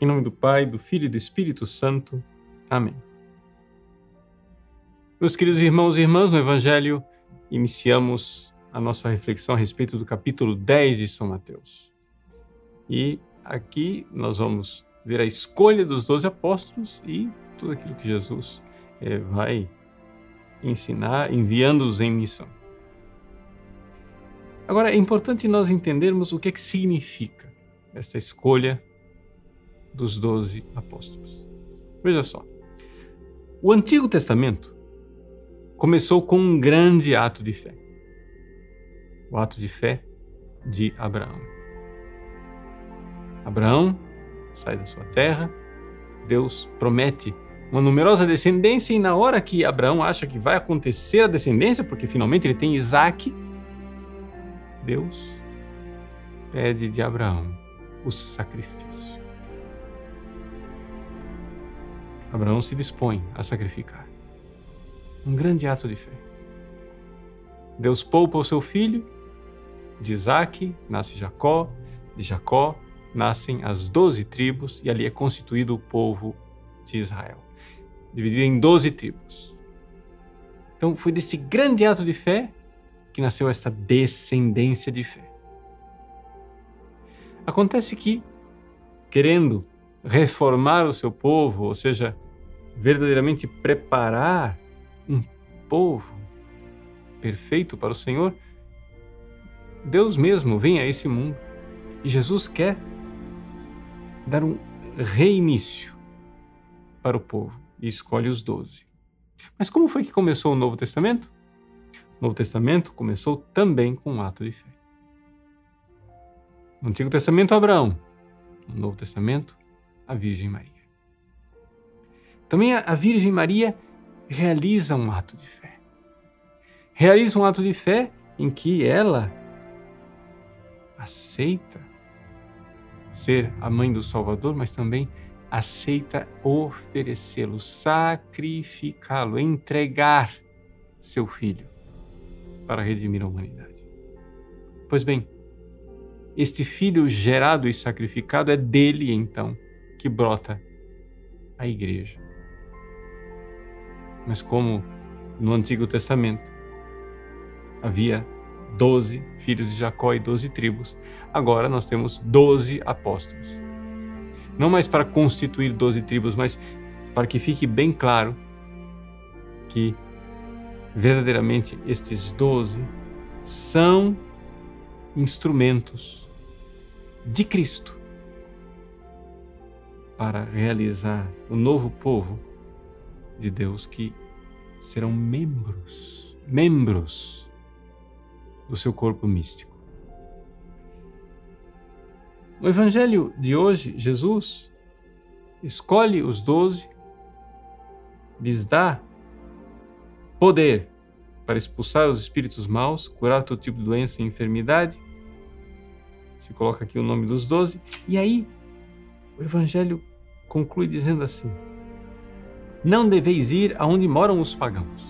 Em nome do Pai, do Filho e do Espírito Santo. Amém. Meus queridos irmãos e irmãs, no Evangelho iniciamos a nossa reflexão a respeito do capítulo 10 de São Mateus. E aqui nós vamos ver a escolha dos doze apóstolos e tudo aquilo que Jesus é, vai ensinar, enviando-os em missão. Agora, é importante nós entendermos o que, é que significa essa escolha dos doze apóstolos. Veja só. O Antigo Testamento começou com um grande ato de fé. O ato de fé de Abraão. Abraão sai da sua terra, Deus promete uma numerosa descendência, e na hora que Abraão acha que vai acontecer a descendência, porque finalmente ele tem Isaac, Deus pede de Abraão o sacrifício. Abraão se dispõe a sacrificar. Um grande ato de fé. Deus poupa o seu filho, de Isaac nasce Jacó, de Jacó nascem as doze tribos e ali é constituído o povo de Israel, dividido em doze tribos. Então foi desse grande ato de fé que nasceu esta descendência de fé. Acontece que, querendo reformar o seu povo, ou seja, verdadeiramente preparar um povo perfeito para o Senhor, Deus mesmo vem a esse mundo e Jesus quer dar um reinício para o povo e escolhe os doze. Mas como foi que começou o Novo Testamento? O Novo Testamento começou também com um ato de fé. No Antigo Testamento, Abraão. No Novo Testamento, a Virgem Maria. Também a Virgem Maria realiza um ato de fé. Realiza um ato de fé em que ela aceita ser a mãe do Salvador, mas também aceita oferecê-lo, sacrificá-lo, entregar seu filho para redimir a humanidade. Pois bem, este filho gerado e sacrificado é dele então que brota a igreja. Mas como no Antigo Testamento havia doze filhos de Jacó e doze tribos, agora nós temos doze apóstolos. Não mais para constituir doze tribos, mas para que fique bem claro que verdadeiramente estes doze são instrumentos de Cristo para realizar o novo povo de Deus que serão membros, membros do seu corpo místico. No Evangelho de hoje, Jesus escolhe os doze, lhes dá poder para expulsar os espíritos maus, curar todo tipo de doença e enfermidade. Se coloca aqui o nome dos doze, e aí o Evangelho conclui dizendo assim: Não deveis ir aonde moram os pagãos,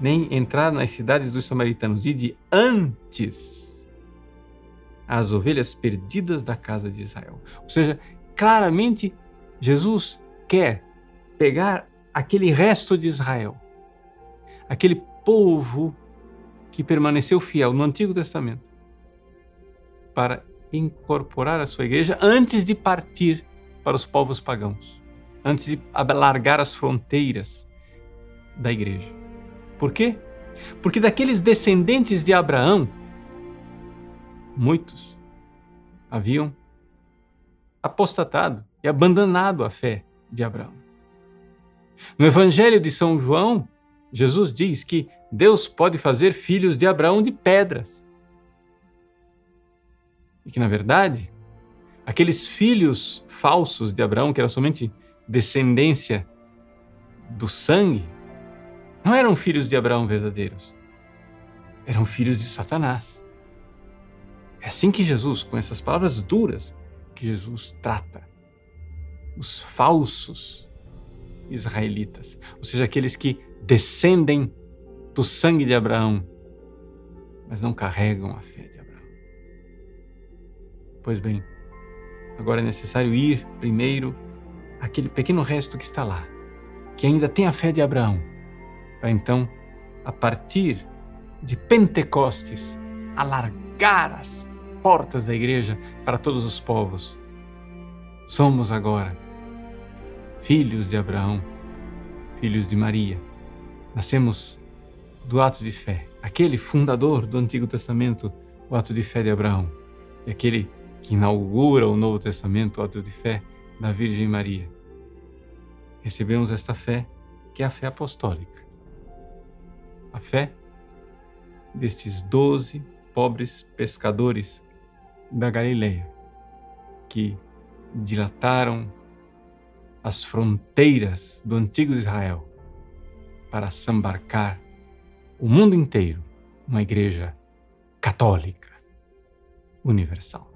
nem entrar nas cidades dos samaritanos, e de antes as ovelhas perdidas da casa de Israel. Ou seja, claramente Jesus quer pegar aquele resto de Israel, aquele povo que permaneceu fiel no Antigo Testamento, para incorporar a sua igreja antes de partir para os povos pagãos, antes de alargar as fronteiras da igreja. Por quê? Porque daqueles descendentes de Abraão, muitos haviam apostatado e abandonado a fé de Abraão. No Evangelho de São João, Jesus diz que Deus pode fazer filhos de Abraão de pedras. E que, na verdade, aqueles filhos falsos de Abraão, que era somente descendência do sangue, não eram filhos de Abraão verdadeiros. Eram filhos de Satanás. É assim que Jesus, com essas palavras duras, que Jesus trata os falsos israelitas, ou seja, aqueles que descendem do sangue de Abraão, mas não carregam a fé de Abraão. Pois bem, Agora é necessário ir primeiro aquele pequeno resto que está lá, que ainda tem a fé de Abraão, para então, a partir de Pentecostes, alargar as portas da igreja para todos os povos. Somos agora filhos de Abraão, filhos de Maria. Nascemos do ato de fé, aquele fundador do Antigo Testamento, o ato de fé de Abraão, e aquele que inaugura o Novo Testamento, o ato de fé da Virgem Maria. Recebemos esta fé, que é a fé apostólica. A fé destes doze pobres pescadores da Galileia, que dilataram as fronteiras do antigo Israel para sambarcar o mundo inteiro uma igreja católica universal.